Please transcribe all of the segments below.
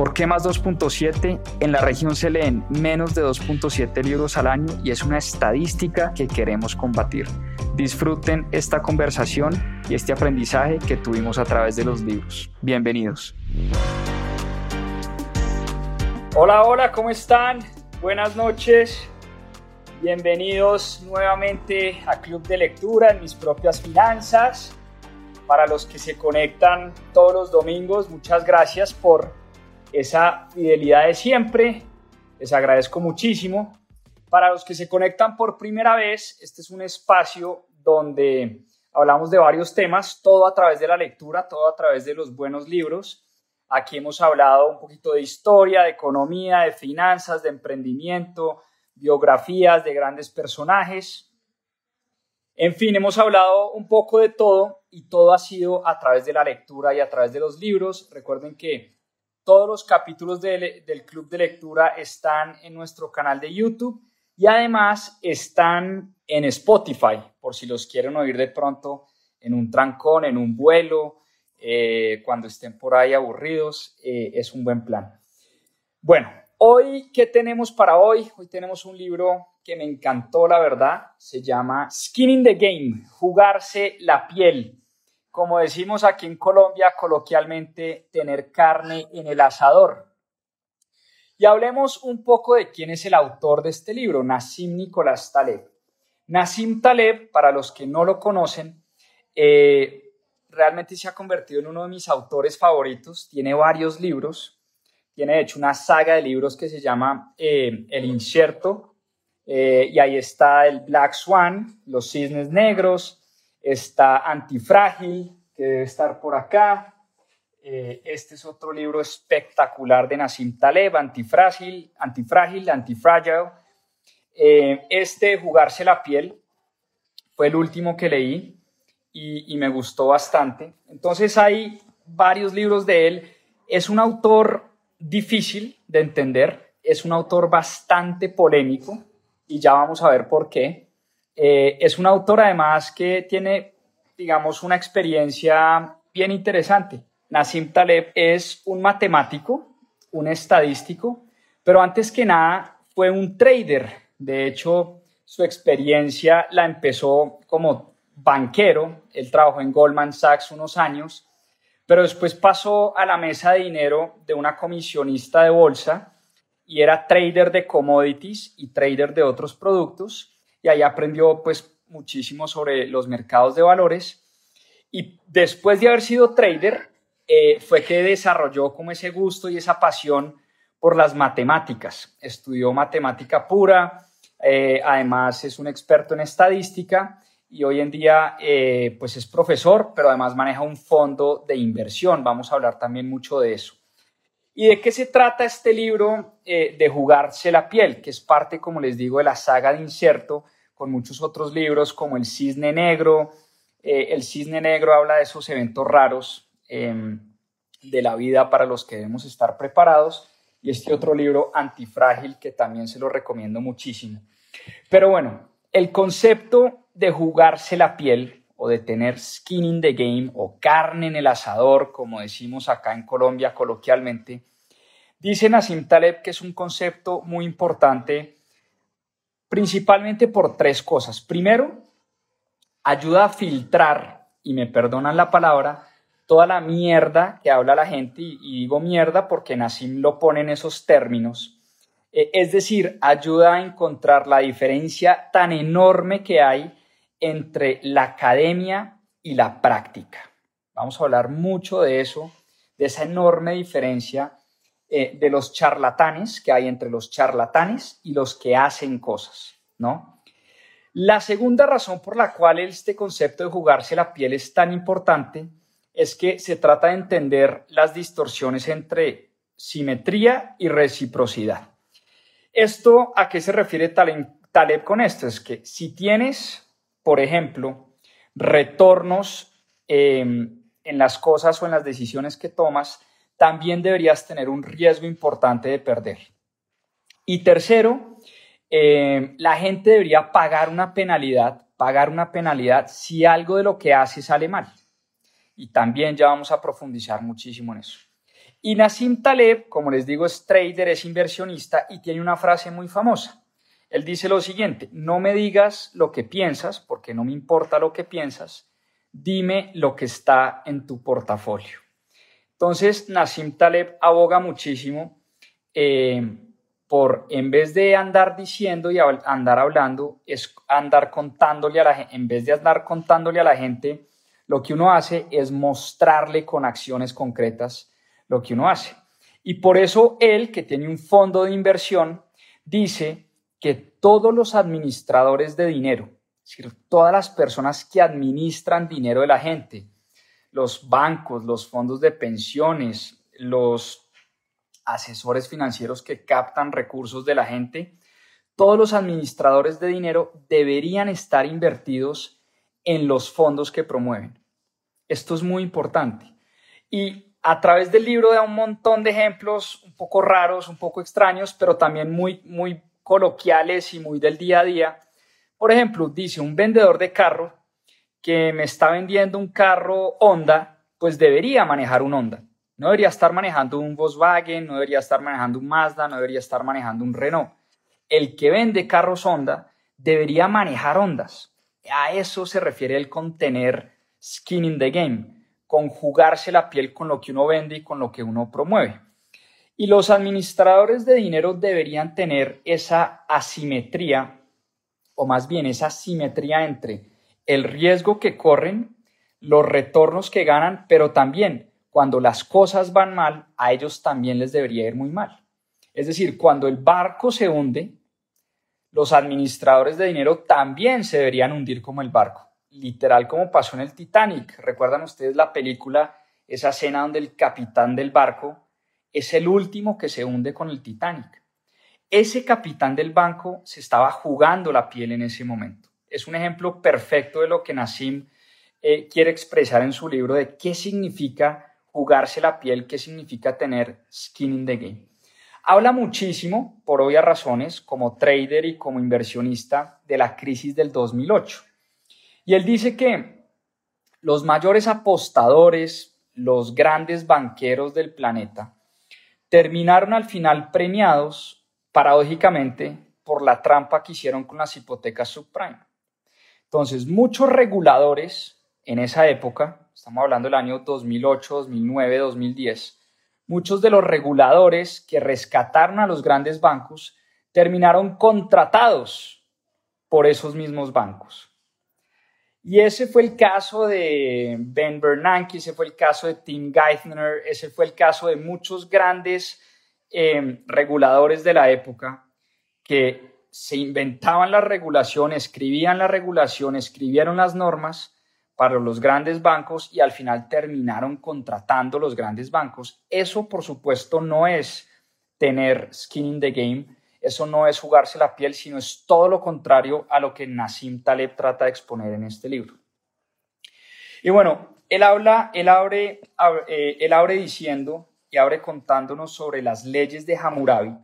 ¿Por qué más 2.7? En la región se leen menos de 2.7 libros al año y es una estadística que queremos combatir. Disfruten esta conversación y este aprendizaje que tuvimos a través de los libros. Bienvenidos. Hola, hola, ¿cómo están? Buenas noches. Bienvenidos nuevamente a Club de Lectura en mis propias finanzas. Para los que se conectan todos los domingos, muchas gracias por esa fidelidad de siempre. Les agradezco muchísimo. Para los que se conectan por primera vez, este es un espacio donde hablamos de varios temas, todo a través de la lectura, todo a través de los buenos libros. Aquí hemos hablado un poquito de historia, de economía, de finanzas, de emprendimiento, biografías de grandes personajes. En fin, hemos hablado un poco de todo y todo ha sido a través de la lectura y a través de los libros. Recuerden que todos los capítulos del Club de Lectura están en nuestro canal de YouTube y además están en Spotify, por si los quieren oír de pronto en un trancón, en un vuelo, eh, cuando estén por ahí aburridos, eh, es un buen plan. Bueno, hoy, ¿qué tenemos para hoy? Hoy tenemos un libro que me encantó, la verdad. Se llama Skin in the Game, jugarse la piel como decimos aquí en Colombia coloquialmente, tener carne en el asador. Y hablemos un poco de quién es el autor de este libro, Nassim Nicolás Taleb. Nassim Taleb, para los que no lo conocen, eh, realmente se ha convertido en uno de mis autores favoritos. Tiene varios libros. Tiene, de hecho, una saga de libros que se llama eh, El Incierto. Eh, y ahí está el Black Swan, Los Cisnes Negros, Está Antifrágil, que debe estar por acá. Eh, este es otro libro espectacular de Nassim Taleb, Antifrágil, Antifrágil, Antifragile. Eh, este, Jugarse la piel, fue el último que leí y, y me gustó bastante. Entonces hay varios libros de él. Es un autor difícil de entender, es un autor bastante polémico y ya vamos a ver por qué. Eh, es un autor además que tiene, digamos, una experiencia bien interesante. Nassim Taleb es un matemático, un estadístico, pero antes que nada fue un trader. De hecho, su experiencia la empezó como banquero. Él trabajó en Goldman Sachs unos años, pero después pasó a la mesa de dinero de una comisionista de bolsa y era trader de commodities y trader de otros productos y ahí aprendió pues muchísimo sobre los mercados de valores. Y después de haber sido trader, eh, fue que desarrolló como ese gusto y esa pasión por las matemáticas. Estudió matemática pura, eh, además es un experto en estadística y hoy en día eh, pues es profesor, pero además maneja un fondo de inversión. Vamos a hablar también mucho de eso. ¿Y de qué se trata este libro eh, de jugarse la piel? Que es parte, como les digo, de la saga de Inserto, con muchos otros libros como El Cisne Negro. Eh, el Cisne Negro habla de esos eventos raros em, de la vida para los que debemos estar preparados. Y este otro libro, Antifrágil, que también se lo recomiendo muchísimo. Pero bueno, el concepto de jugarse la piel o de tener skin in the game o carne en el asador, como decimos acá en Colombia coloquialmente, Dice Nassim Taleb que es un concepto muy importante, principalmente por tres cosas. Primero, ayuda a filtrar, y me perdonan la palabra, toda la mierda que habla la gente, y, digo mierda porque Nassim lo pone en esos términos. Eh, es decir, ayuda a encontrar la diferencia tan enorme que hay entre la academia y la práctica. Vamos a hablar mucho de eso, de esa enorme diferencia eh, de los charlatanes que hay entre los charlatanes y los que hacen cosas, ¿no? La segunda razón por la cual este concepto de jugarse la piel es tan importante es que se trata de entender las distorsiones entre simetría y reciprocidad. ¿Esto a qué se refiere Taleb con esto? Es que si tienes, por ejemplo, retornos em, en las cosas o en las decisiones que tomas, también deberías tener un riesgo importante de perder. Y tercero, em, la gente debería pagar una penalidad, pagar una penalidad si algo de lo que hace sale mal. Y también ya vamos a profundizar muchísimo en eso. Y Nassim Taleb, como les digo, es trader, es inversionista y tiene una frase muy famosa. Él dice lo siguiente, no me digas lo que piensas, porque no me importa lo que piensas, dime lo que está en tu portafolio. Entonces, Nassim Taleb aboga muchísimo eh, por, en vez de andar diciendo y andar hablando, es andar contándole a la en vez de andar contándole a la gente, lo que uno hace es mostrarle con acciones concretas lo que uno hace. Y por eso él, que tiene un fondo de inversión, dice que todos los administradores de dinero, es decir, todas las personas que administran dinero de la gente, los bancos, los fondos de pensiones, los asesores financieros que captan recursos de la gente, todos los administradores de dinero deberían estar invertidos en los fondos que promueven. Esto es muy importante. Y a través del libro da un montón de ejemplos un poco raros, un poco extraños, pero también muy, muy coloquiales y muy del día a día. Por ejemplo, dice un vendedor de carro que me está vendiendo un carro Honda, pues debería manejar un Honda. No debería estar manejando un Volkswagen, no debería estar manejando un Mazda, no debería estar manejando un Renault. El que vende carros Honda debería manejar Hondas. A eso se refiere el contener skin in the game, conjugarse la piel con lo que uno vende y con lo que uno promueve. Y los administradores de dinero deberían tener esa asimetría, o más bien esa simetría entre el riesgo que corren, los retornos que ganan, pero también cuando las cosas van mal, a ellos también les debería ir muy mal. Es decir, cuando el barco se hunde, los administradores de dinero también se deberían hundir como el barco, literal como pasó en el Titanic. ¿Recuerdan ustedes la película, esa escena donde el capitán del barco es el último que se hunde con el Titanic. Ese capitán del banco se estaba jugando la piel en ese momento. Es un ejemplo perfecto de lo que Nassim eh, quiere expresar en su libro de qué significa jugarse la piel, qué significa tener skin in the game. Habla muchísimo, por obvias razones, como trader y como inversionista, de la crisis del 2008. Y él dice que los mayores apostadores, los grandes banqueros del planeta, terminaron al final premiados, paradójicamente, por la trampa que hicieron con las hipotecas subprime. Entonces, muchos reguladores en esa época, estamos hablando del año 2008, 2009, 2010, muchos de los reguladores que rescataron a los grandes bancos terminaron contratados por esos mismos bancos. Y ese fue el caso de Ben Bernanke, ese fue el caso de Tim Geithner, ese fue el caso de muchos grandes em, reguladores de la época que se inventaban la regulación, escribían la regulación, escribieron las normas para los grandes bancos y al final terminaron contratando los grandes bancos. Eso, por supuesto, no es tener skin in the game, eso no es jugarse la piel, sino es todo lo contrario a lo que Nassim Taleb trata de exponer en este libro. Y bueno, él habla, él abre, eh, él abre diciendo y abre contándonos sobre las leyes de Hammurabi.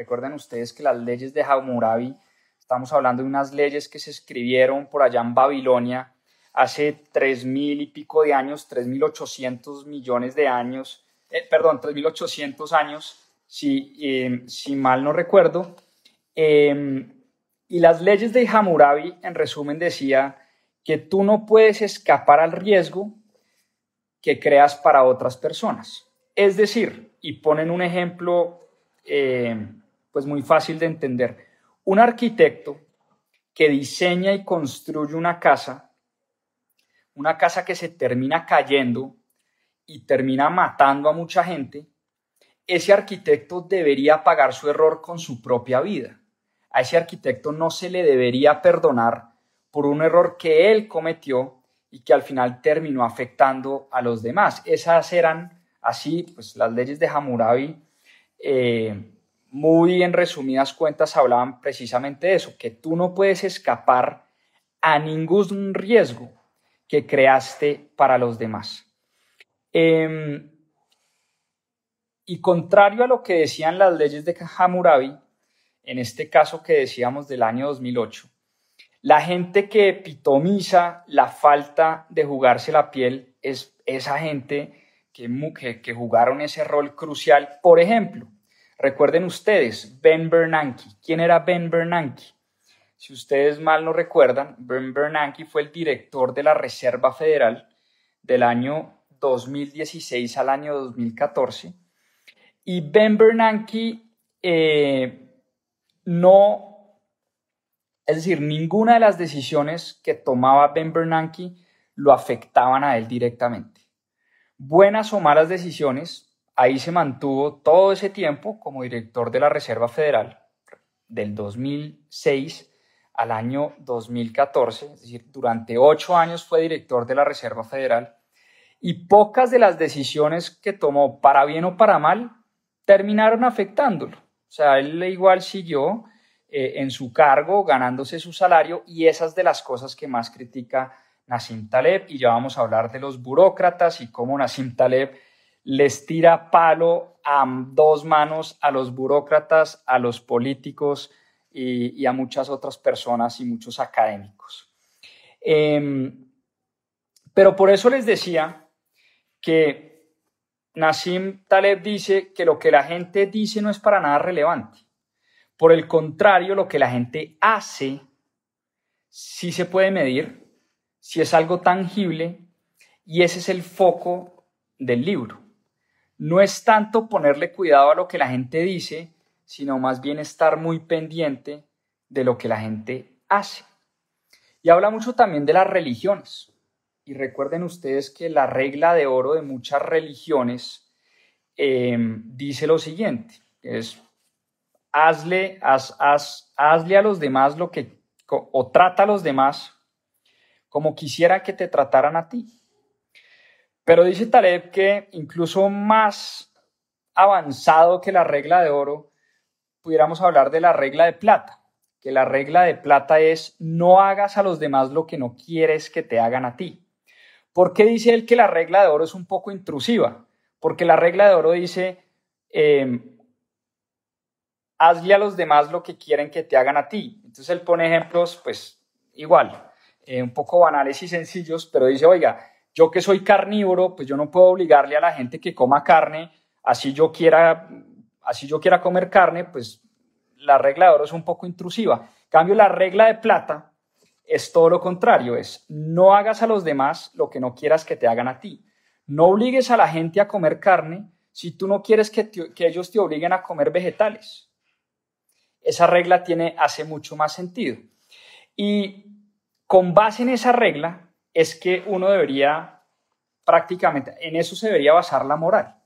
Recuerden ustedes que las leyes de Hammurabi, estamos hablando de unas leyes que se escribieron por allá en Babilonia hace tres mil y pico de años, tres mil ochocientos millones de años, eh, perdón, tres mil ochocientos años, si, em, si mal no recuerdo. Em, y las leyes de Hammurabi, en resumen, decía que tú no puedes escapar al riesgo que creas para otras personas. Es decir, y ponen un ejemplo em, pues muy fácil de entender, un arquitecto que diseña y construye una casa, una casa que se termina cayendo y termina matando a mucha gente, ese arquitecto debería pagar su error con su propia vida. A ese arquitecto no se le debería perdonar por un error que él cometió y que al final terminó afectando a los demás. Esas eran así, pues las leyes de Hammurabi, eh, muy en resumidas cuentas, hablaban precisamente de eso, que tú no puedes escapar a ningún riesgo que creaste para los demás. Em, y contrario a lo que decían las leyes de Hammurabi, en este caso que decíamos del año 2008, la gente que epitomiza la falta de jugarse la piel es esa gente que, que, jugaron ese rol crucial. Por ejemplo, recuerden ustedes, Ben Bernanke. ¿Quién era Ben Bernanke? Si ustedes mal no recuerdan, Ben Bernanke fue el director de la Reserva Federal del año 2016 al año 2014. Y Ben Bernanke eh, no, es decir, ninguna de las decisiones que tomaba Ben Bernanke lo afectaban a él directamente. Buenas o malas decisiones, ahí se mantuvo todo ese tiempo como director de la Reserva Federal del 2006 al año 2014, es decir, durante ocho años fue director de la Reserva Federal y pocas de las decisiones que tomó, para bien o para mal, terminaron afectándolo. O sea, él igual siguió eh, en su cargo, ganándose su salario y esas de las cosas que más critica Nassim Taleb. Y ya vamos a hablar de los burócratas y cómo Nassim Taleb les tira palo a dos manos a los burócratas, a los políticos y, a muchas otras personas y muchos académicos. Em, pero por eso les decía que Nassim Taleb dice que lo que la gente dice no es para nada relevante. Por el contrario, lo que la gente hace sí se puede medir, si es algo tangible, y ese es el foco del libro. No es tanto ponerle cuidado a lo que la gente dice, sino más bien estar muy pendiente de lo que la gente hace. Y habla mucho también de las religiones. Y recuerden ustedes que la regla de oro de muchas religiones em, dice lo siguiente, es hazle, hazle a los demás lo que, o trata a los demás como quisiera que te trataran a ti. Pero dice Taleb que incluso más avanzado que la regla de oro, pudiéramos hablar de la regla de plata, que la regla de plata es no hagas a los demás lo que no quieres que te hagan a ti. ¿Por qué dice él que la regla de oro es un poco intrusiva? Porque la regla de oro dice, em, hazle a los demás lo que quieren que te hagan a ti. Entonces él pone ejemplos, pues igual, eh, un poco banales y sencillos, pero dice, oiga, yo que soy carnívoro, pues yo no puedo obligarle a la gente que coma carne, así yo quiera, así yo quiera comer carne, pues la regla de oro es un poco intrusiva. Cambio, la regla de plata es todo lo contrario, es no hagas a los demás lo que no quieras que te hagan a ti. No obligues a la gente a comer carne si tú no quieres que, que ellos te obliguen a comer vegetales. Esa regla tiene, hace mucho más sentido. Y con base en esa regla es que uno debería prácticamente, en eso se debería basar la moral.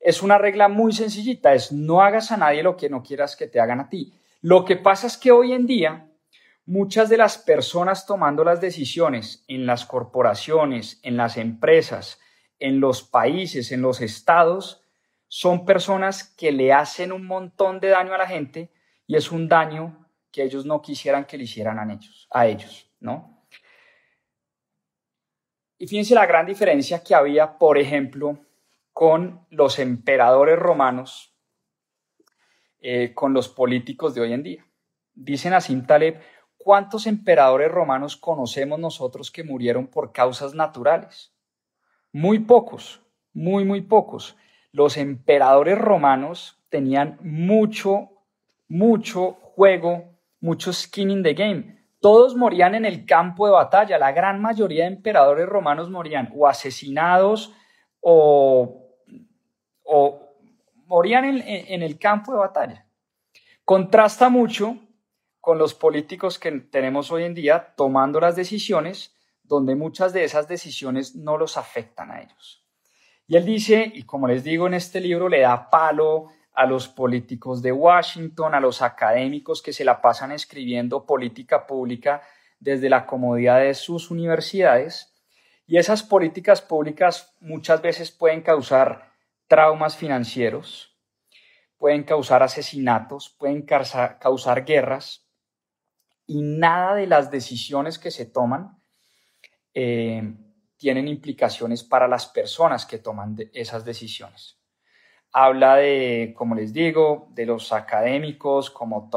Es una regla muy sencillita, es no hagas a nadie lo que no quieras que te hagan a ti. Lo que pasa es que hoy en día Muchas de las personas tomando las decisiones en las corporaciones, en las empresas, en los países, en los estados, son personas que le hacen un montón de daño a la gente y es un daño que ellos no quisieran que le hicieran a ellos, a ellos, ¿no? Y fíjense la gran diferencia que había, por ejemplo, con los emperadores romanos, eh, con los políticos de hoy en día. Dicen a Taleb, ¿Cuántos emperadores romanos conocemos nosotros que murieron por causas naturales? Muy pocos, muy, muy pocos. Los emperadores romanos tenían mucho, mucho juego, mucho skin in the game. Todos morían en el campo de batalla. La gran mayoría de emperadores romanos morían o asesinados o, morían en el campo de batalla. Contrasta mucho con los políticos que tenemos hoy en día tomando las decisiones donde muchas de esas decisiones no los afectan a ellos. Y él dice, y como les digo en este libro, le da palo a los políticos de Washington, a los académicos que se la pasan escribiendo política pública desde la comodidad de sus universidades. Y esas políticas públicas muchas veces pueden causar traumas financieros, pueden causar asesinatos, pueden causar, guerras, y nada de las decisiones que se toman eh, tienen implicaciones para las personas que toman esas decisiones. Habla de, como les digo, de los académicos como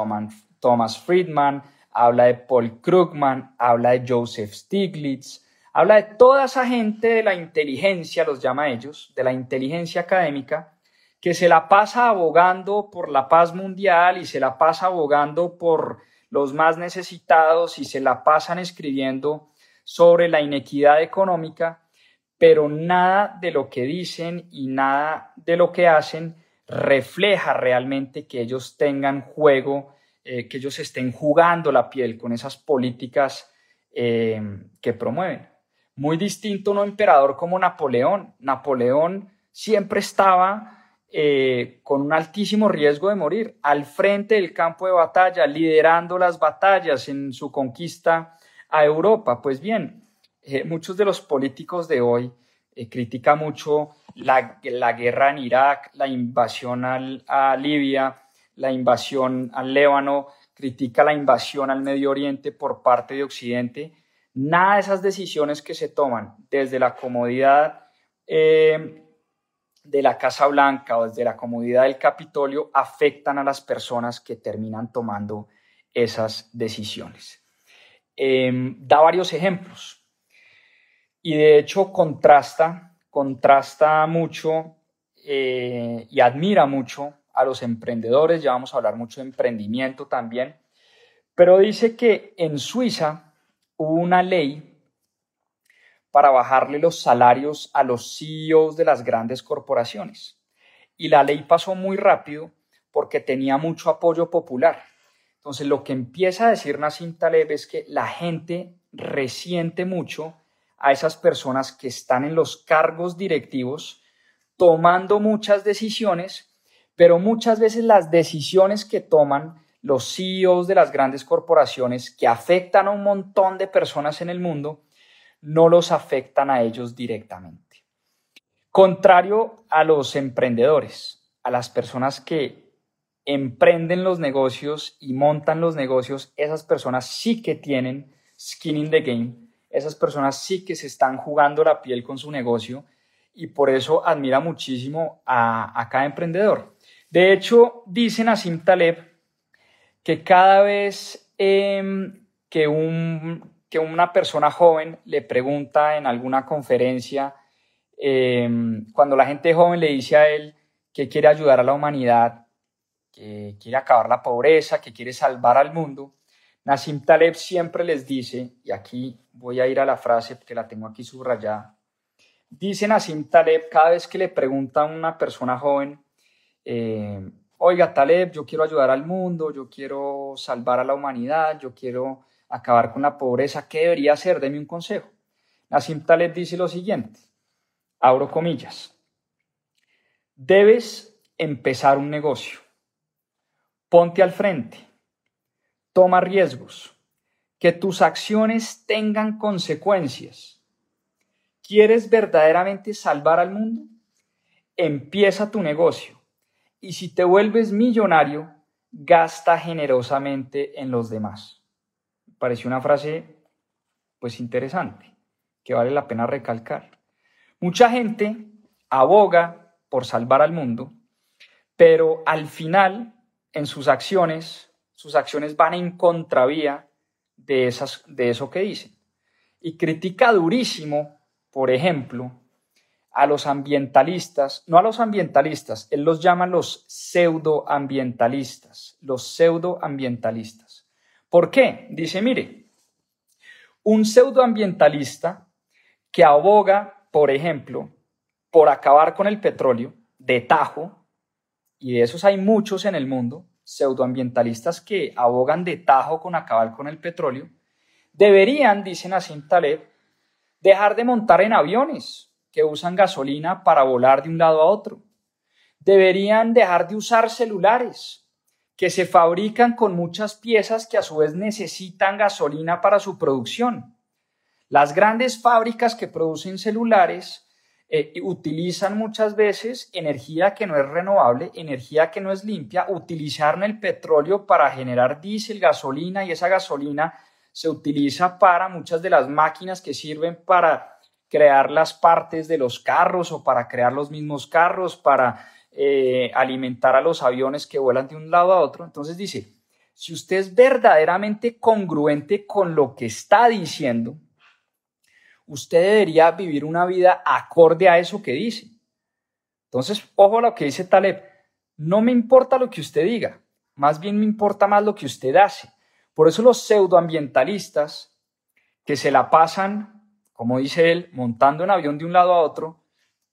Thomas Friedman, habla de Paul Krugman, habla de Joseph Stiglitz, habla de toda esa gente de la inteligencia, los llama ellos, de la inteligencia académica, que se la pasa abogando por la paz mundial y se la pasa abogando por los más necesitados y se la pasan escribiendo sobre la inequidad económica, pero nada de lo que dicen y nada de lo que hacen refleja realmente que ellos tengan juego, eh, que ellos estén jugando la piel con esas políticas eh, que promueven. Muy distinto un emperador como Napoleón. Napoleón siempre estaba eh, con un altísimo riesgo de morir, al frente del campo de batalla, liderando las batallas en su conquista a Europa. Pues bien, muchos de los políticos de hoy critican mucho la, guerra en Irak, la invasión a Libia, la invasión al Líbano, critica la invasión al Medio Oriente por parte de Occidente. Nada de esas decisiones que se toman desde la comodidad de la Casa Blanca o desde la comodidad del Capitolio afectan a las personas que terminan tomando esas decisiones. Em, da varios ejemplos y de hecho contrasta, contrasta mucho eh, y admira mucho a los emprendedores, ya vamos a hablar mucho de emprendimiento también, pero dice que en Suiza hubo una ley para bajarle los salarios a los CEOs de las grandes corporaciones. Y la ley pasó muy rápido porque tenía mucho apoyo popular. Entonces, lo que empieza a decir Nassim Taleb es que la gente resiente mucho a esas personas que están en los cargos directivos tomando muchas decisiones, pero muchas veces las decisiones que toman los CEOs de las grandes corporaciones que afectan a un montón de personas en el mundo, no los afectan a ellos directamente. Contrario a los emprendedores, a las personas que emprenden los negocios y montan los negocios, esas personas sí que tienen skin in the game, esas personas sí que se están jugando la piel con su negocio y por eso admira muchísimo a, cada emprendedor. De hecho, dicen a Sim Taleb que cada vez em, que un que una persona joven le pregunta en alguna conferencia, em, cuando la gente joven le dice a él que quiere ayudar a la humanidad, que quiere acabar la pobreza, que quiere salvar al mundo, Nassim Taleb siempre les dice, y aquí voy a ir a la frase que la tengo aquí subrayada, dice Nassim Taleb cada vez que le pregunta a una persona joven, em, oiga Taleb, yo quiero ayudar al mundo, yo quiero salvar a la humanidad, yo quiero acabar con la pobreza, ¿qué debería hacer? Deme un consejo. Nassim Taleb dice lo siguiente, abro comillas, debes empezar un negocio, ponte al frente, toma riesgos, que tus acciones tengan consecuencias. ¿Quieres verdaderamente salvar al mundo? Empieza tu negocio y si te vuelves millonario, gasta generosamente en los demás pareció una frase pues interesante, que vale la pena recalcar. Mucha gente aboga por salvar al mundo, pero al final en sus acciones, sus acciones van en contravía de, esas, de eso que dicen. Y critica durísimo, por ejemplo, a los ambientalistas, no a los ambientalistas, él los llama los pseudoambientalistas, los pseudoambientalistas. ¿Por qué? Dice, mire, un pseudoambientalista que aboga, por ejemplo, por acabar con el petróleo de tajo, y de esos hay muchos en el mundo, pseudoambientalistas que abogan de tajo con acabar con el petróleo, deberían, dicen Nassim Taleb, dejar de montar en aviones que usan gasolina para volar de un lado a otro. Deberían dejar de usar celulares que se fabrican con muchas piezas que a su vez necesitan gasolina para su producción. Las grandes fábricas que producen celulares eh, utilizan muchas veces energía que no es renovable, energía que no es limpia, utilizaron el petróleo para generar diésel, gasolina y esa gasolina se utiliza para muchas de las máquinas que sirven para crear las partes de los carros o para crear los mismos carros, para eh, alimentar a los aviones que vuelan de un lado a otro. Entonces dice, si usted es verdaderamente congruente con lo que está diciendo, usted debería vivir una vida acorde a eso que dice. Entonces, ojo a lo que dice Taleb, no me importa lo que usted diga, más bien me importa más lo que usted hace. Por eso los pseudoambientalistas que se la pasan como dice él, montando un avión de un lado a otro,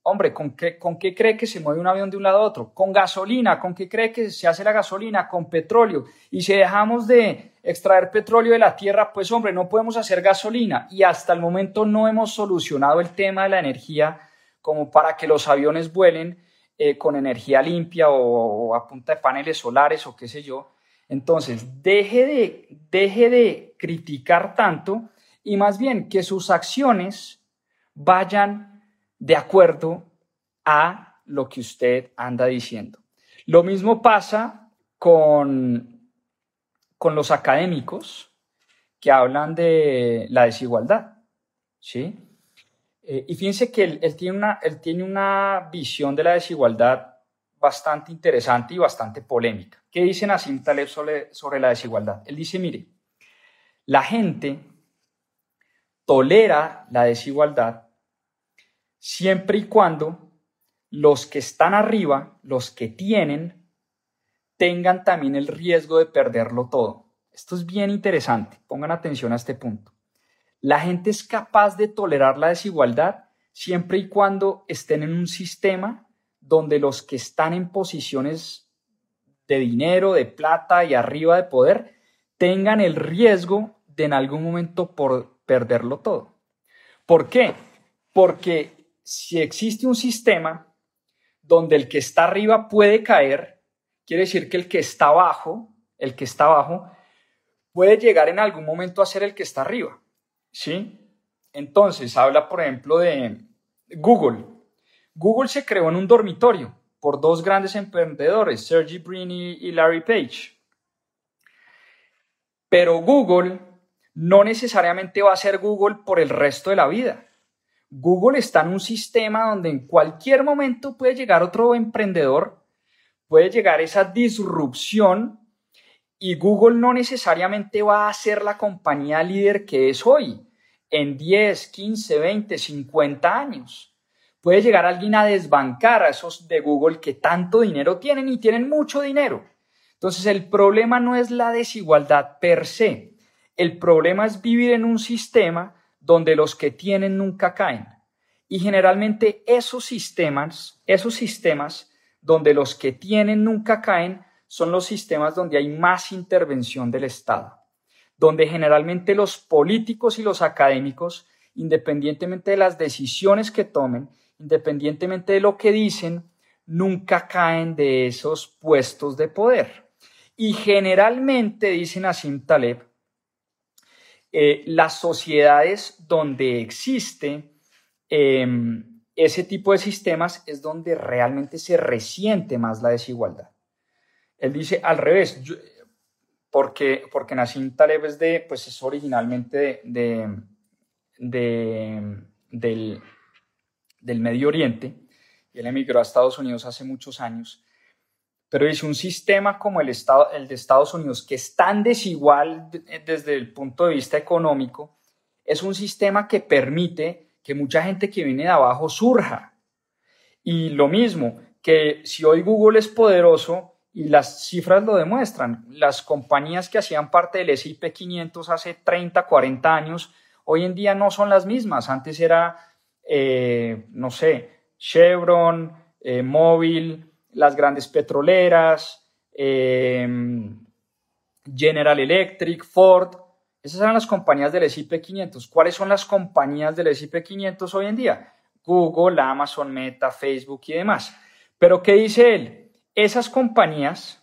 hombre, ¿con qué, ¿con qué cree que se mueve un avión de un lado a otro? Con gasolina, ¿con qué cree que se hace la gasolina? Con petróleo. Y si dejamos de extraer petróleo de la tierra, pues hombre, no podemos hacer gasolina. Y hasta el momento no hemos solucionado el tema de la energía como para que los aviones vuelen eh, con energía limpia o, a punta de paneles solares o qué sé yo. Entonces, deje de, deje de criticar tanto y más bien que sus acciones vayan de acuerdo a lo que usted anda diciendo. Lo mismo pasa con, con los académicos que hablan de la desigualdad. ¿sí? Eh, y fíjense que él, tiene una, él tiene una visión de la desigualdad bastante interesante y bastante polémica. ¿Qué dice Nassim Taleb sobre, sobre la desigualdad? Él dice, mire, la gente tolera la desigualdad siempre y cuando los que están arriba, los que tienen, tengan también el riesgo de perderlo todo. Esto es bien interesante, pongan atención a este punto. La gente es capaz de tolerar la desigualdad siempre y cuando estén en un sistema donde los que están en posiciones de dinero, de plata y arriba de poder tengan el riesgo de en algún momento por perderlo todo. ¿Por qué? Porque si existe un sistema donde el que está arriba puede caer, quiere decir que el que está abajo, el que está abajo, puede llegar en algún momento a ser el que está arriba. ¿Sí? Entonces, habla, por ejemplo, de Google. Google se creó en un dormitorio por dos grandes emprendedores, Sergey Brin y Larry Page. Pero Google no necesariamente va a ser Google por el resto de la vida. Google está en un sistema donde en cualquier momento puede llegar otro emprendedor, puede llegar esa disrupción y Google no necesariamente va a ser la compañía líder que es hoy, en 10, 15, 20, 50 años. Puede llegar alguien a desbancar a esos de Google que tanto dinero tienen y tienen mucho dinero. Entonces el problema no es la desigualdad per se, el problema es vivir en un sistema donde los que tienen nunca caen. Y generalmente esos sistemas, esos sistemas donde los que tienen nunca caen, son los sistemas donde hay más intervención del Estado, donde generalmente los políticos y los académicos, independientemente de las decisiones que tomen, independientemente de lo que dicen, nunca caen de esos puestos de poder. Y generalmente, dice Nassim Taleb, eh, las sociedades donde existe em, ese tipo de sistemas es donde realmente se resiente más la desigualdad. Él dice al revés, porque, porque Nassim Taleb es, de, pues es originalmente de, del, del Medio Oriente y él emigró a Estados Unidos hace muchos años pero es un sistema como el, Estado, el de Estados Unidos, que es tan desigual desde el punto de vista económico, es un sistema que permite que mucha gente que viene de abajo surja. Y lo mismo, que si hoy Google es poderoso, y las cifras lo demuestran, las compañías que hacían parte del S&P 500 hace 30, 40 años, hoy en día no son las mismas. Antes era, eh, no sé, Chevron, eh, Móvil, las grandes petroleras, em, General Electric, Ford, esas eran las compañías del S&P 500. ¿Cuáles son las compañías del S&P 500 hoy en día? Google, Amazon, Meta, Facebook y demás. Pero ¿qué dice él? Esas compañías,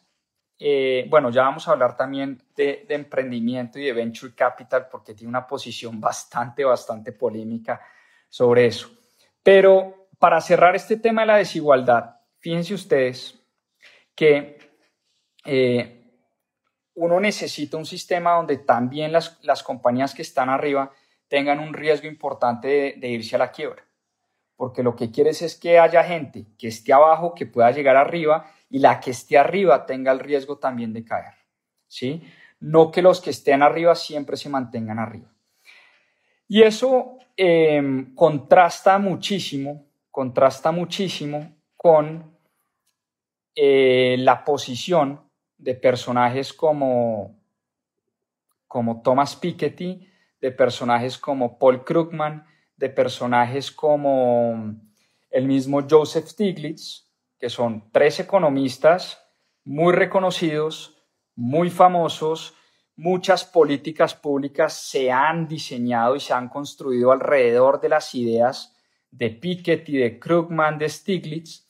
eh, bueno, ya vamos a hablar también de, de, emprendimiento y de venture capital porque tiene una posición bastante, bastante polémica sobre eso. Pero para cerrar este tema de la desigualdad, Fíjense ustedes que eh, uno necesita un sistema donde también las, las compañías que están arriba tengan un riesgo importante de, irse a la quiebra. Porque lo que quieres es que haya gente que esté abajo, que pueda llegar arriba y la que esté arriba tenga el riesgo también de caer. ¿sí? No que los que estén arriba siempre se mantengan arriba. Y eso em, contrasta muchísimo, contrasta muchísimo con eh, la posición de personajes como, como Thomas Piketty, de personajes como Paul Krugman, de personajes como el mismo Joseph Stiglitz, que son tres economistas muy reconocidos, muy famosos, muchas políticas públicas se han diseñado y se han construido alrededor de las ideas de Piketty, de Krugman, de Stiglitz,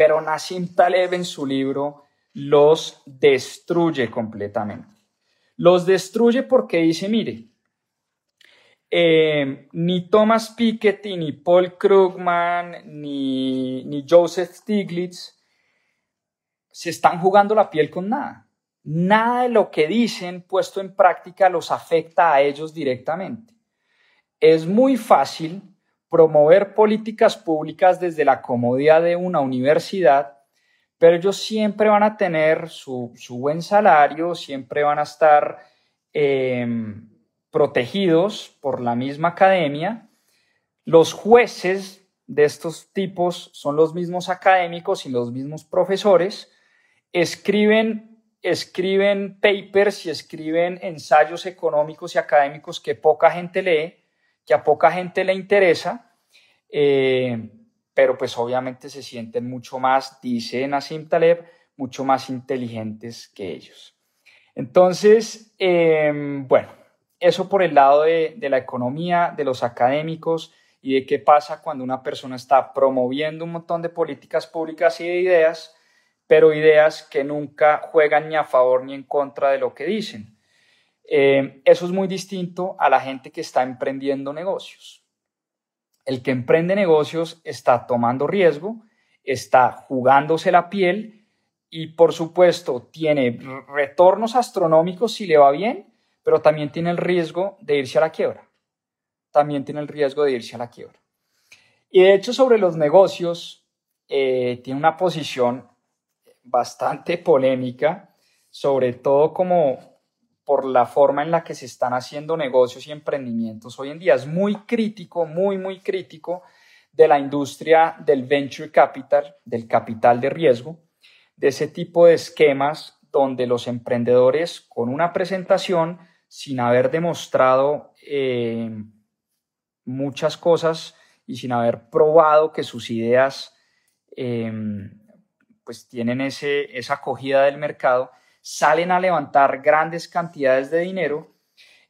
pero Nassim Taleb en su libro los destruye completamente. Los destruye porque dice, mire, eh, ni Thomas Piketty, ni Paul Krugman, ni, ni Joseph Stiglitz se están jugando la piel con nada nada de lo que dicen puesto en práctica los afecta a ellos directamente. Es muy fácil promover políticas públicas desde la comodidad de una universidad, pero ellos siempre van a tener su, buen salario, siempre van a estar em, protegidos por la misma academia. Los jueces de estos tipos son los mismos académicos y los mismos profesores, escriben escriben papers y escriben ensayos económicos y académicos que poca gente lee, que a poca gente le interesa, eh, pero pues obviamente se sienten mucho más, dice Nassim Taleb, mucho más inteligentes que ellos. Entonces, em, bueno, eso por el lado de, de la economía, de los académicos y de qué pasa cuando una persona está promoviendo un montón de políticas públicas y de ideas, pero ideas que nunca juegan ni a favor ni en contra de lo que dicen. Eh, eso es muy distinto a la gente que está emprendiendo negocios. El que emprende negocios está tomando riesgo, está jugándose la piel y por supuesto tiene retornos astronómicos si le va bien, pero también tiene el riesgo de irse a la quiebra. También tiene el riesgo de irse a la quiebra. Y de hecho sobre los negocios eh, tiene una posición bastante polémica, sobre todo como por la forma en la que se están haciendo negocios y emprendimientos hoy en día. Es muy crítico, muy, muy crítico de la industria del venture capital, del capital de riesgo, de ese tipo de esquemas donde los emprendedores con una presentación, sin haber demostrado eh, muchas cosas y sin haber probado que sus ideas eh, pues tienen ese, esa acogida del mercado, salen a levantar grandes cantidades de dinero.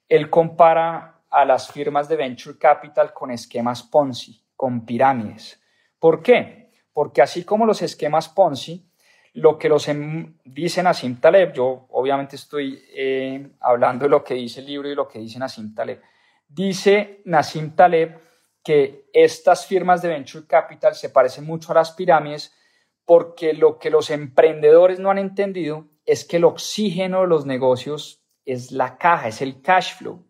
Él compara a las firmas de venture capital con esquemas Ponzi, con pirámides. ¿Por qué? Porque así como los esquemas Ponzi, lo que los em, dicen Nassim Taleb, yo obviamente estoy eh, hablando de lo que dice el libro y lo que dice Nassim Taleb, dice Nassim Taleb que estas firmas de venture capital se parecen mucho a las pirámides porque lo que los emprendedores no han entendido es que el oxígeno de los negocios es la caja, es el cash flow.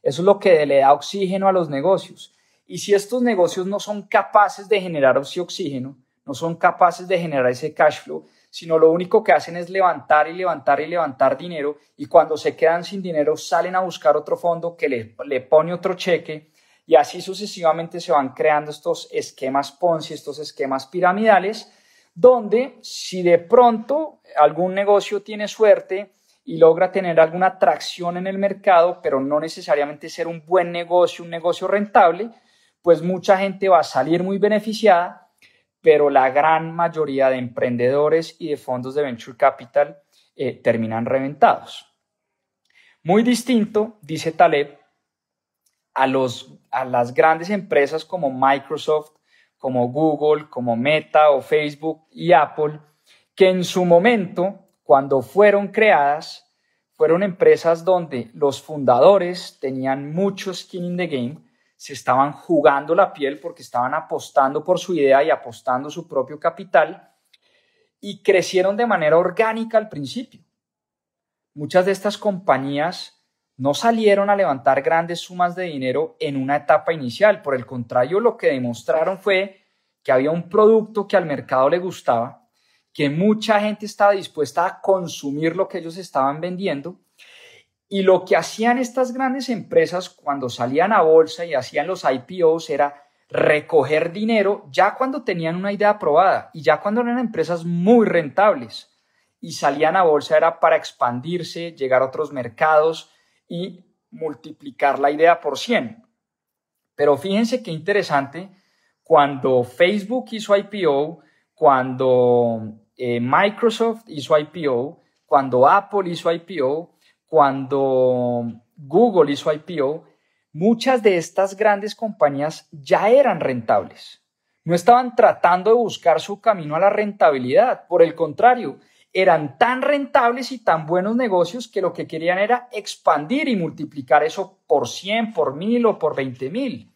Eso es lo que le da oxígeno a los negocios. Y si estos negocios no son capaces de generar ese oxígeno, no son capaces de generar ese cash flow, sino lo único que hacen es levantar y levantar y levantar dinero y cuando se quedan sin dinero salen a buscar otro fondo que le, le pone otro cheque y así sucesivamente se van creando estos esquemas Ponzi, estos esquemas piramidales donde si de pronto algún negocio tiene suerte y logra tener alguna atracción en el mercado, pero no necesariamente ser un buen negocio, un negocio rentable, pues mucha gente va a salir muy beneficiada, pero la gran mayoría de emprendedores y de fondos de venture capital eh, terminan reventados. Muy distinto, dice Taleb, a, los, a las grandes empresas como Microsoft, como Google, como Meta o Facebook y Apple, que en su momento, cuando fueron creadas, fueron empresas donde los fundadores tenían mucho skin in the game, se estaban jugando la piel porque estaban apostando por su idea y apostando su propio capital y crecieron de manera orgánica al principio. muchas de estas compañías no salieron a levantar grandes sumas de dinero en una etapa inicial. Por el contrario, lo que demostraron fue que había un producto que al mercado le gustaba, que mucha gente estaba dispuesta a consumir lo que ellos estaban vendiendo. Y lo que hacían estas grandes empresas cuando salían a bolsa y hacían los IPOs era recoger dinero ya cuando tenían una idea aprobada y ya cuando eran empresas muy rentables y salían a bolsa era para expandirse, llegar a otros mercados y multiplicar la idea por 100. Pero fíjense qué interesante, cuando Facebook hizo IPO, cuando eh, Microsoft hizo IPO, cuando Apple hizo IPO, cuando Google hizo IPO, muchas de estas grandes compañías ya eran rentables. No estaban tratando de buscar su camino a la rentabilidad, por el contrario, eran tan rentables y tan buenos negocios que lo que querían era expandir y multiplicar eso por 100, por 1000 o por 20 mil.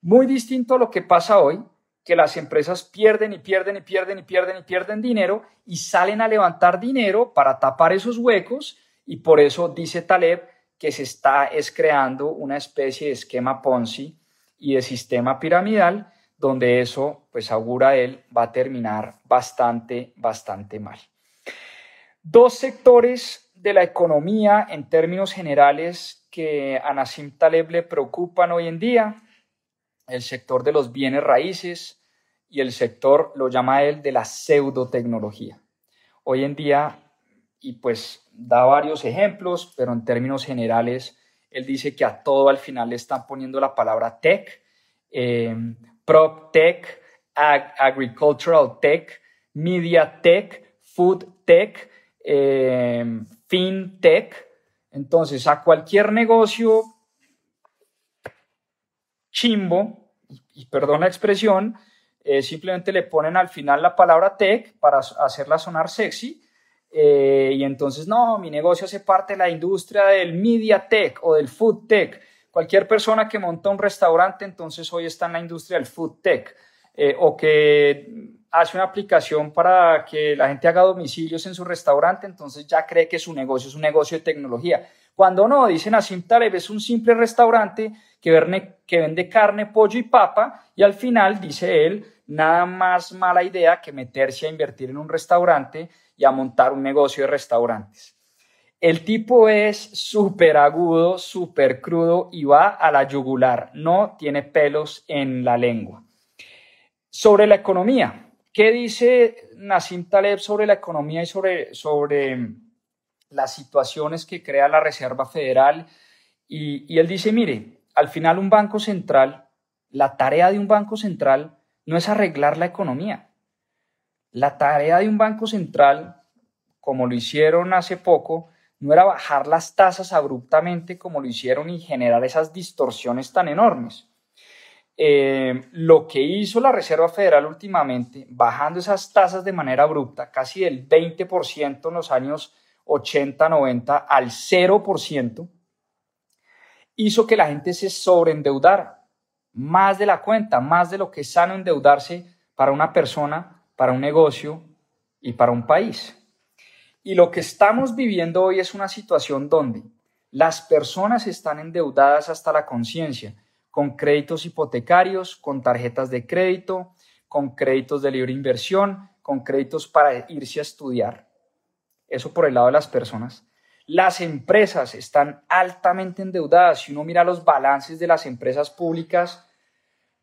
Muy distinto a lo que pasa hoy, que las empresas pierden y pierden y pierden y pierden y pierden dinero y salen a levantar dinero para tapar esos huecos y por eso dice Taleb que se está es creando una especie de esquema Ponzi y de sistema piramidal donde eso, pues augura él, va a terminar bastante, bastante mal. Dos sectores de la economía en términos generales que a Nassim Taleb le preocupan hoy en día, el sector de los bienes raíces y el sector, lo llama él, de la pseudotecnología. Hoy en día, y pues da varios ejemplos, pero en términos generales, él dice que a todo al final le están poniendo la palabra tech. Eh, prop tech, agricultural tech, media tech, food tech, eh, fintech. Entonces, a cualquier negocio chimbo, y, perdón la expresión, eh, simplemente le ponen al final la palabra tech para hacerla sonar sexy. Eh, y entonces, no, mi negocio hace parte de la industria del media tech o del food tech. Cualquier persona que monta un restaurante, entonces hoy está en la industria del food tech eh, o que hace una aplicación para que la gente haga domicilios en su restaurante, entonces ya cree que su negocio es un negocio de tecnología. Cuando no, dicen así, Taleb es un simple restaurante que, verne, que vende carne, pollo y papa y al final, dice él, nada más mala idea que meterse a invertir en un restaurante y a montar un negocio de restaurantes. El tipo es súper agudo, súper crudo y va a la yugular. No tiene pelos en la lengua. Sobre la economía, ¿qué dice Nassim Taleb sobre la economía y sobre, sobre las situaciones que crea la Reserva Federal? Y, y él dice, mire, al final un banco central, la tarea de un banco central no es arreglar la economía. La tarea de un banco central, como lo hicieron hace poco, no era bajar las tasas abruptamente como lo hicieron y generar esas distorsiones tan enormes. Eh, lo que hizo la Reserva Federal últimamente, bajando esas tasas de manera abrupta, casi del 20% en los años 80, 90 al 0%, hizo que la gente se sobreendeudara más de la cuenta, más de lo que es sano endeudarse para una persona, para un negocio y para un país. Y lo que estamos viviendo hoy es una situación donde las personas están endeudadas hasta la conciencia, con créditos hipotecarios, con tarjetas de crédito, con créditos de libre inversión, con créditos para irse a estudiar. Eso por el lado de las personas. Las empresas están altamente endeudadas. Si uno mira los balances de las empresas públicas,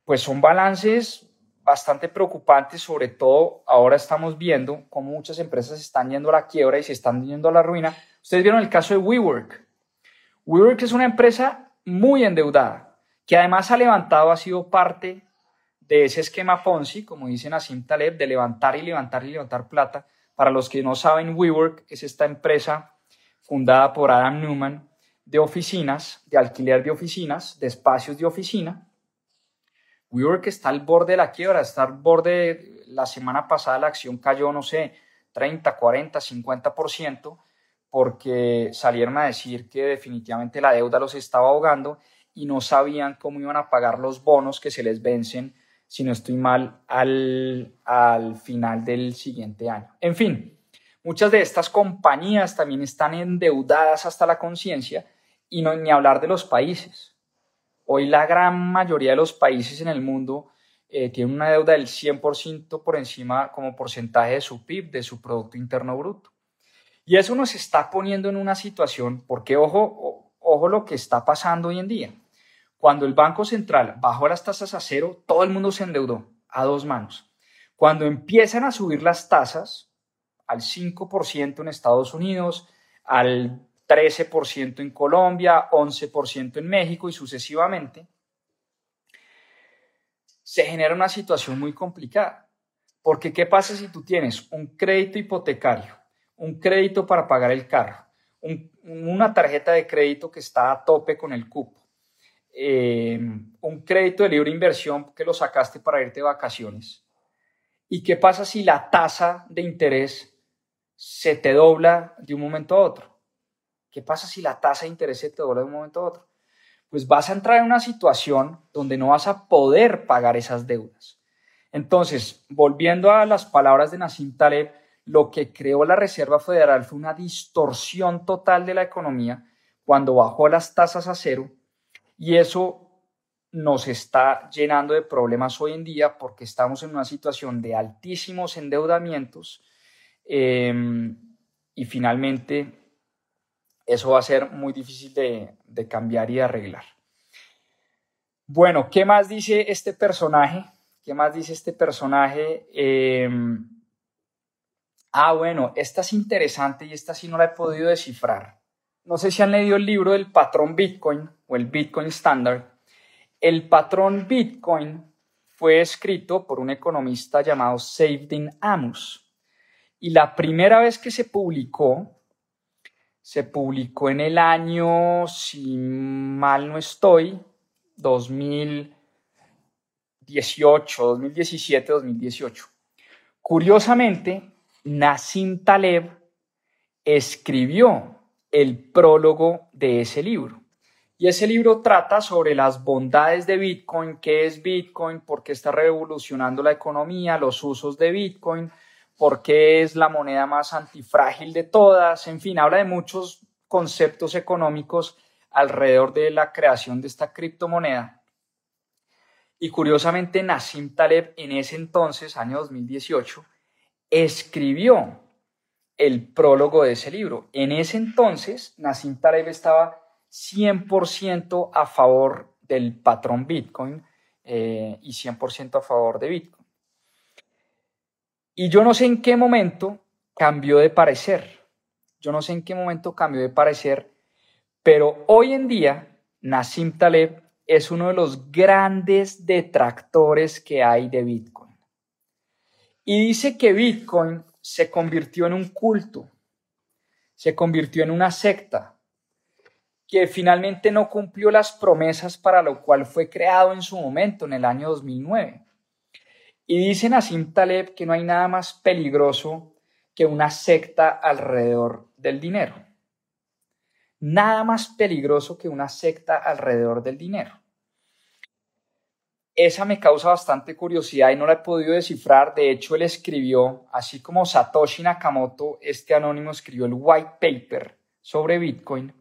pues son balances bastante preocupante, sobre todo ahora estamos viendo cómo muchas empresas están yendo a la quiebra y se están yendo a la ruina. Ustedes vieron el caso de WeWork. WeWork es una empresa muy endeudada, que además ha levantado, ha sido parte de ese esquema Ponzi, como dicen Nassim Taleb, de levantar y levantar y levantar plata. Para los que no saben, WeWork es esta empresa fundada por Adam Newman de oficinas, de alquiler de oficinas, de espacios de oficina, WeWork está al borde de la quiebra, está al borde, la semana pasada la acción cayó, no sé, 30, 40, 50%, porque salieron a decir que definitivamente la deuda los estaba ahogando y no sabían cómo iban a pagar los bonos que se les vencen, si no estoy mal, al, al final del siguiente año. En fin, Muchas de estas compañías también están endeudadas hasta la conciencia y no ni hablar de los países. Hoy la gran mayoría de los países en el mundo eh, tienen una deuda del 100% por encima como porcentaje de su PIB, de su Producto Interno Bruto. Y eso nos está poniendo en una situación, porque ojo, ojo lo que está pasando hoy en día. Cuando el Banco Central bajó las tasas a cero, todo el mundo se endeudó a dos manos. Cuando empiezan a subir las tasas, al 5% en Estados Unidos, al 13% en Colombia, 11% en México y sucesivamente, se genera una situación muy complicada. Porque ¿qué pasa si tú tienes un crédito hipotecario, un crédito para pagar el carro, una tarjeta de crédito que está a tope con el cupo, eh, un crédito de libre inversión que lo sacaste para irte de vacaciones? ¿Y qué pasa si la tasa de interés se te dobla de un momento a otro. ¿Qué pasa si la tasa de interés se te dobla de un momento a otro? Pues vas a entrar en una situación donde no vas a poder pagar esas deudas. Entonces, volviendo a las palabras de Nassim Taleb, lo que creó la Reserva Federal fue una distorsión total de la economía cuando bajó las tasas a cero y eso nos está llenando de problemas hoy en día porque estamos en una situación de altísimos endeudamientos, Em, y finalmente, eso va a ser muy difícil de, cambiar y arreglar. Bueno, ¿qué más dice este personaje? ¿Qué más dice este personaje? Em, ah, bueno, esta es interesante y esta sí no la he podido descifrar. No sé si han leído el libro del patrón Bitcoin o el Bitcoin Standard. El patrón Bitcoin fue escrito por un economista llamado Safedin Amos. Y la primera vez que se publicó, se publicó en el año, si mal no estoy, 2018, 2017, 2018. Curiosamente, Nassim Taleb escribió el prólogo de ese libro. Y ese libro trata sobre las bondades de Bitcoin, qué es Bitcoin, por qué está revolucionando la economía, los usos de Bitcoin, por qué es la moneda más antifrágil de todas, en fin, habla de muchos conceptos económicos alrededor de la creación de esta criptomoneda. Y curiosamente, Nassim Taleb en ese entonces, año 2018, escribió el prólogo de ese libro. En ese entonces, Nassim Taleb estaba 100% a favor del patrón Bitcoin eh, y 100% a favor de Bitcoin. Y yo no sé en qué momento cambió de parecer. Yo no sé en qué momento cambió de parecer, pero hoy en día Nassim Taleb es uno de los grandes detractores que hay de Bitcoin. Y dice que Bitcoin se convirtió en un culto, se convirtió en una secta, que finalmente no cumplió las promesas para lo cual fue creado en su momento, en el año 2009. Y dice Nassim Taleb que no hay nada más peligroso que una secta alrededor del dinero. Nada más peligroso que una secta alrededor del dinero. Esa me causa bastante curiosidad y no la he podido descifrar. De hecho, él escribió, así como Satoshi Nakamoto, este anónimo escribió el white paper sobre Bitcoin.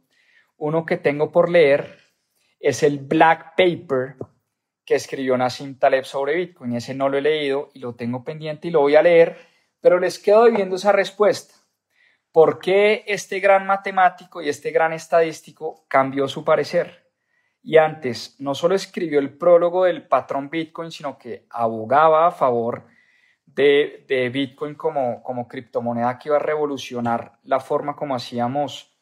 Uno que tengo por leer es el black paper que escribió Nassim Taleb sobre Bitcoin. Ese no lo he leído y lo tengo pendiente y lo voy a leer, pero les quedo viendo esa respuesta. ¿Por qué este gran matemático y este gran estadístico cambió su parecer? Y antes no solo escribió el prólogo del patrón Bitcoin, sino que abogaba a favor de, Bitcoin como, como criptomoneda que iba a revolucionar la forma como hacíamos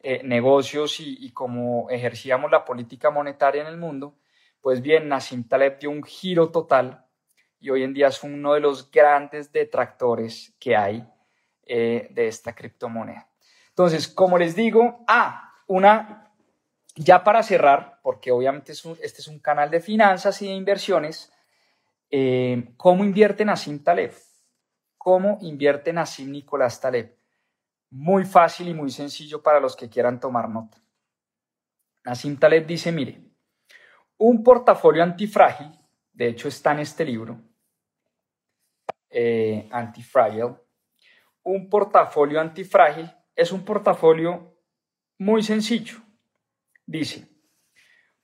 eh, negocios y como ejercíamos la política monetaria en el mundo pues bien, Nassim Taleb dio un giro total y hoy en día es uno de los grandes detractores que hay eh, de esta criptomoneda. Entonces, como les digo, ah, una, ya para cerrar, porque obviamente este es un canal de finanzas y de inversiones, eh, ¿cómo invierte Nassim Taleb? ¿Cómo invierte Nassim Nicolás Taleb? Muy fácil y muy sencillo para los que quieran tomar nota. Nassim Taleb dice, mire, un portafolio antifrágil, de hecho está en este libro, eh, un portafolio antifrágil es un portafolio muy sencillo. Dice,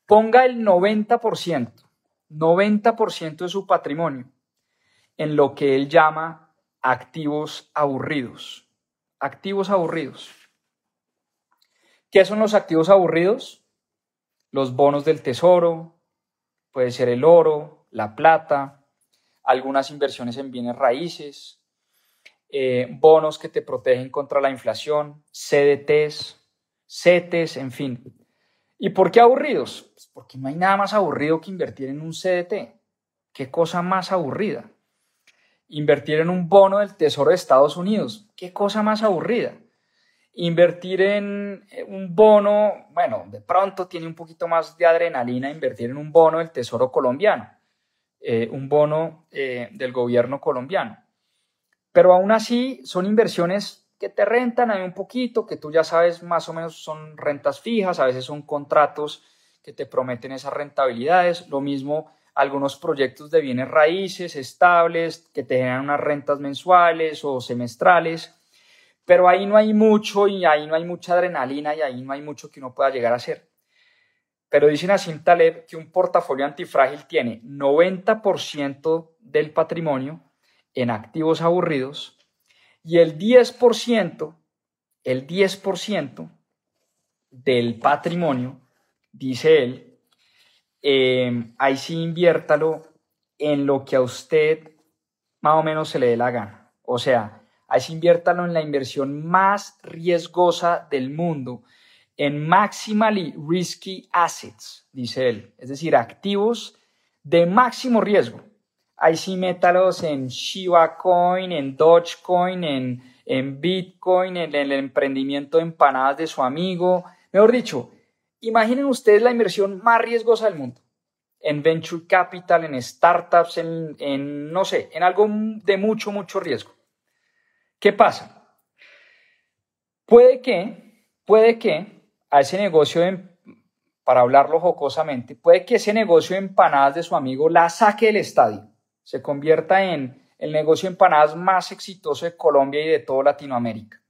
ponga el 90%, 90% de su patrimonio en lo que él llama activos aburridos. Activos aburridos. ¿Qué son los activos aburridos? Los bonos del tesoro, puede ser el oro, la plata, algunas inversiones en bienes raíces, eh, bonos que te protegen contra la inflación, CDTs, CETES, en fin. ¿Y por qué aburridos? Pues porque no hay nada más aburrido que invertir en un CDT. ¿Qué cosa más aburrida? Invertir en un bono del Tesoro de Estados Unidos. ¿Qué cosa más aburrida? Invertir en un bono, bueno, de pronto tiene un poquito más de adrenalina invertir en un bono del Tesoro colombiano, eh, un bono eh, del gobierno colombiano. Pero aún así son inversiones que te rentan ahí un poquito, que tú ya sabes más o menos son rentas fijas, a veces son contratos que te prometen esas rentabilidades. Lo mismo algunos proyectos de bienes raíces estables que te generan unas rentas mensuales o semestrales. Pero ahí no hay mucho y ahí no hay mucha adrenalina y ahí no hay mucho que uno pueda llegar a hacer. Pero dice Nassim Taleb que un portafolio antifrágil tiene 90% del patrimonio en activos aburridos y el 10%, el 10% del patrimonio, dice él, eh, ahí sí inviértalo en lo que a usted más o menos se le dé la gana. O sea, ahí sí inviértalo en la inversión más riesgosa del mundo, en maximally risky assets, dice él, es decir, activos de máximo riesgo ahí sí métalos en Shiba Coin, en Dogecoin, en, en Bitcoin, en el emprendimiento de empanadas de su amigo. Mejor dicho, imaginen ustedes la inversión más riesgosa del mundo. En venture capital, en startups, en, en no sé, en algo de mucho, mucho riesgo. ¿Qué pasa? Puede que, puede que a ese negocio, para hablarlo jocosamente, puede que ese negocio de empanadas de su amigo la saque del estadio se convierta en el negocio de empanadas más exitoso de Colombia y de toda Latinoamérica.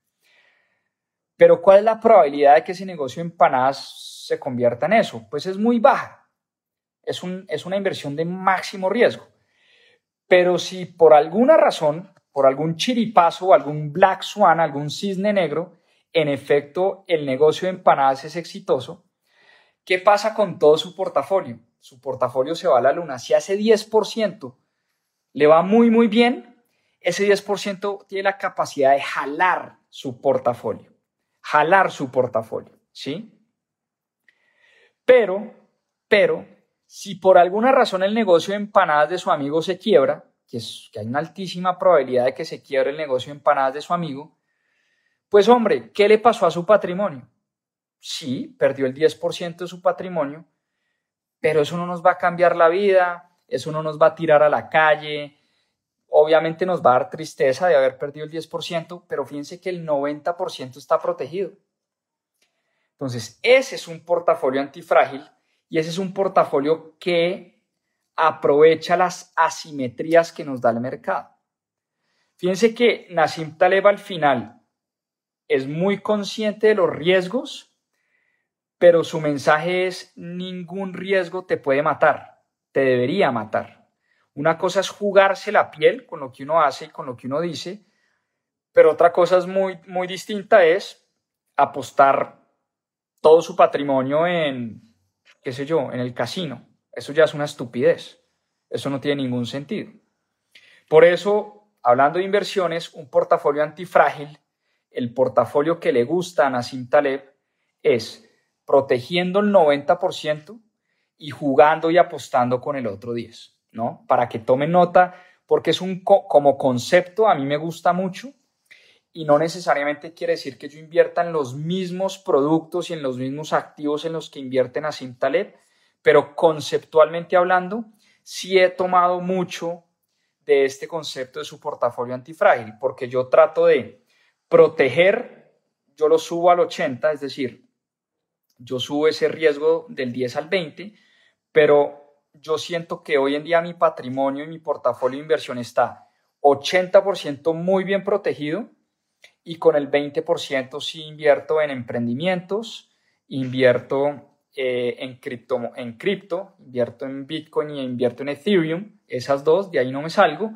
Pero ¿cuál es la probabilidad de que ese negocio de empanadas se convierta en eso? Pues es muy baja. Es, un, es una inversión de máximo riesgo. Pero si por alguna razón, por algún chiripazo algún black swan, algún cisne negro, en efecto el negocio de empanadas es exitoso, ¿qué pasa con todo su portafolio? Su portafolio se va a la luna. Si hace 10% le va muy, muy bien, ese 10% tiene la capacidad de jalar su portafolio, jalar su portafolio, ¿sí? Pero, pero, si por alguna razón el negocio de empanadas de su amigo se quiebra, que, hay una altísima probabilidad de que se quiebre el negocio de empanadas de su amigo, pues hombre, ¿qué le pasó a su patrimonio? Sí, perdió el 10% de su patrimonio, pero eso no nos va a cambiar la vida, eso no nos va a tirar a la calle, obviamente nos va a dar tristeza de haber perdido el 10%, pero fíjense que el 90% está protegido. Entonces, ese es un portafolio antifrágil y ese es un portafolio que aprovecha las asimetrías que nos da el mercado. Fíjense que Nassim Taleb al final es muy consciente de los riesgos, pero su mensaje es ningún riesgo te puede matar te debería matar. Una cosa es jugarse la piel con lo que uno hace y con lo que uno dice, pero otra cosa es muy, muy distinta es apostar todo su patrimonio en, qué sé yo, en el casino. Eso ya es una estupidez. Eso no tiene ningún sentido. Por eso, hablando de inversiones, un portafolio antifrágil, el portafolio que le gusta a Nassim Taleb es protegiendo el 90%, y jugando y apostando con el otro 10, ¿no? Para que tomen nota, porque es un como concepto, a mí me gusta mucho y no necesariamente quiere decir que yo invierta en los mismos productos y en los mismos activos en los que invierten a Taleb, pero conceptualmente hablando, sí he tomado mucho de este concepto de su portafolio antifrágil, porque yo trato de proteger, yo lo subo al 80, es decir, yo subo ese riesgo del 10 al 20, pero yo siento que hoy en día mi patrimonio y mi portafolio de inversión está 80% muy bien protegido y con el 20% sí invierto en emprendimientos, invierto eh, en, cripto, en cripto, invierto en Bitcoin y invierto en Ethereum, esas dos, de ahí no me salgo,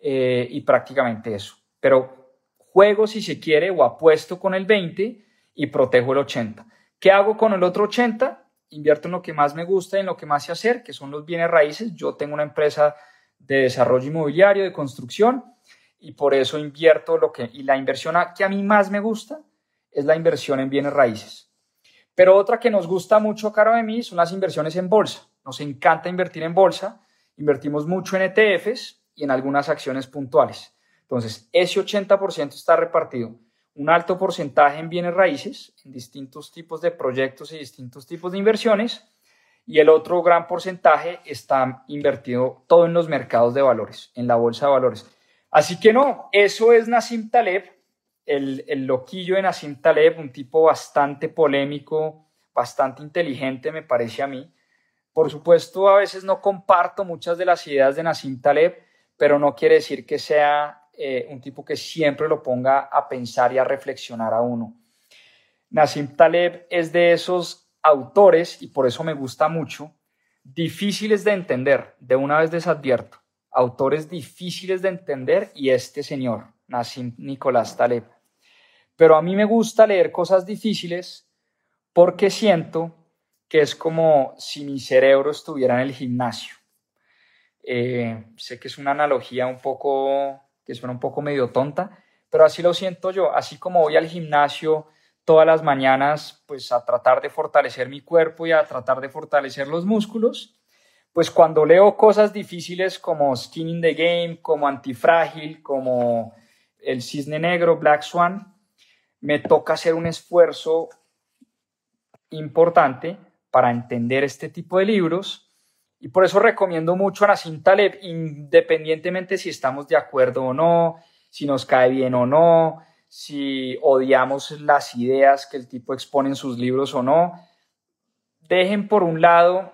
eh, y prácticamente eso. Pero juego si se quiere o apuesto con el 20 y protejo el 80. ¿Qué hago con el otro 80? Invierto en lo que más me gusta y en lo que más sé hacer, que son los bienes raíces. Yo tengo una empresa de desarrollo inmobiliario, de construcción, y por eso invierto lo que, y la inversión que a mí más me gusta es la inversión en bienes raíces. Pero otra que nos gusta mucho, Caro de mí, son las inversiones en bolsa. Nos encanta invertir en bolsa, invertimos mucho en ETFs y en algunas acciones puntuales. Entonces, ese 80% está repartido. Un alto porcentaje en bienes raíces, en distintos tipos de proyectos y distintos tipos de inversiones, y el otro gran porcentaje está invertido todo en los mercados de valores, en la bolsa de valores. Así que no, eso es Nassim Taleb, el, el loquillo de Nassim Taleb, un tipo bastante polémico, bastante inteligente, me parece a mí. Por supuesto, a veces no comparto muchas de las ideas de Nassim Taleb, pero no quiere decir que sea eh, un tipo que siempre lo ponga a pensar y a reflexionar a uno. Nassim Taleb es de esos autores, y por eso me gusta mucho, difíciles de entender, de una vez desadvierto autores difíciles de entender y este señor, Nassim Nicolás Taleb. Pero a mí me gusta leer cosas difíciles porque siento que es como si mi cerebro estuviera en el gimnasio. Eh, sé que es una analogía un poco, que suena un poco medio tonta, pero así lo siento yo, así como voy al gimnasio todas las mañanas, pues a tratar de fortalecer mi cuerpo y a tratar de fortalecer los músculos, pues cuando leo cosas difíciles como Skin in the Game, como Antifrágil, como El Cisne Negro, Black Swan, me toca hacer un esfuerzo importante para entender este tipo de libros y por eso recomiendo mucho a Nassim Taleb, independientemente si estamos de acuerdo o no, si nos cae bien o no, si odiamos las ideas que el tipo expone en sus libros o no. Dejen por un lado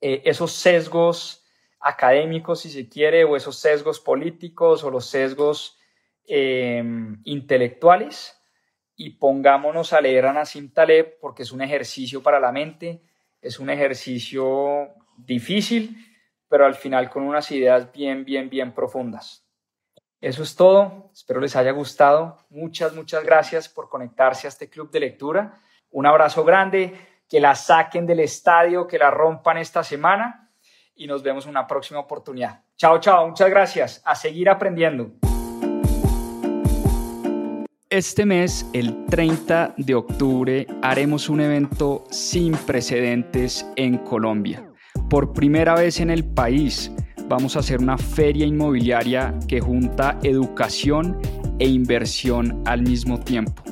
eh, esos sesgos académicos, si se quiere, o esos sesgos políticos o los sesgos em, intelectuales y pongámonos a leer a Nassim Taleb porque es un ejercicio para la mente, es un ejercicio difícil, pero al final con unas ideas bien, bien, bien profundas. Eso es todo, espero les haya gustado. Muchas, muchas gracias por conectarse a este club de lectura. Un abrazo grande que la saquen del estadio, que la rompan esta semana y nos vemos en una próxima oportunidad. Chao, chao, muchas gracias. A seguir aprendiendo. Este mes, el 30 de octubre, haremos un evento sin precedentes en Colombia. Por primera vez en el país, vamos a hacer una feria inmobiliaria que junta educación e inversión al mismo tiempo.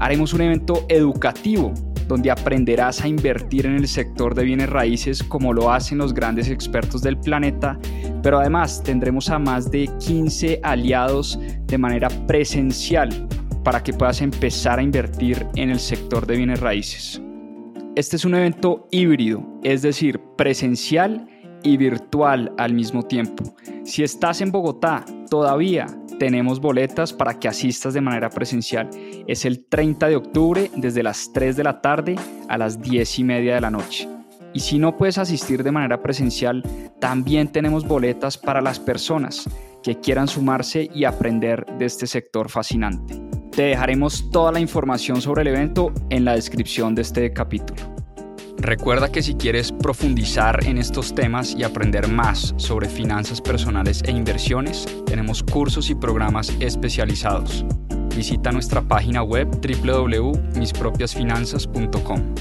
Haremos un evento educativo donde aprenderás a invertir en el sector de bienes raíces como lo hacen los grandes expertos del planeta, pero además tendremos a más de 15 aliados de manera presencial para que puedas empezar a invertir en el sector de bienes raíces. Este es un evento híbrido, es decir, presencial y virtual al mismo tiempo. Si estás en Bogotá todavía tenemos boletas para que asistas de manera presencial. Es el 30 de octubre desde las 3 de la tarde a las 10 y media de la noche. Y si no puedes asistir de manera presencial, también tenemos boletas para las personas que quieran sumarse y aprender de este sector fascinante. Te dejaremos toda la información sobre el evento en la descripción de este capítulo. Recuerda que si quieres profundizar en estos temas y aprender más sobre finanzas personales e inversiones, tenemos cursos y programas especializados. Visita nuestra página web www.mispropiasfinanzas.com.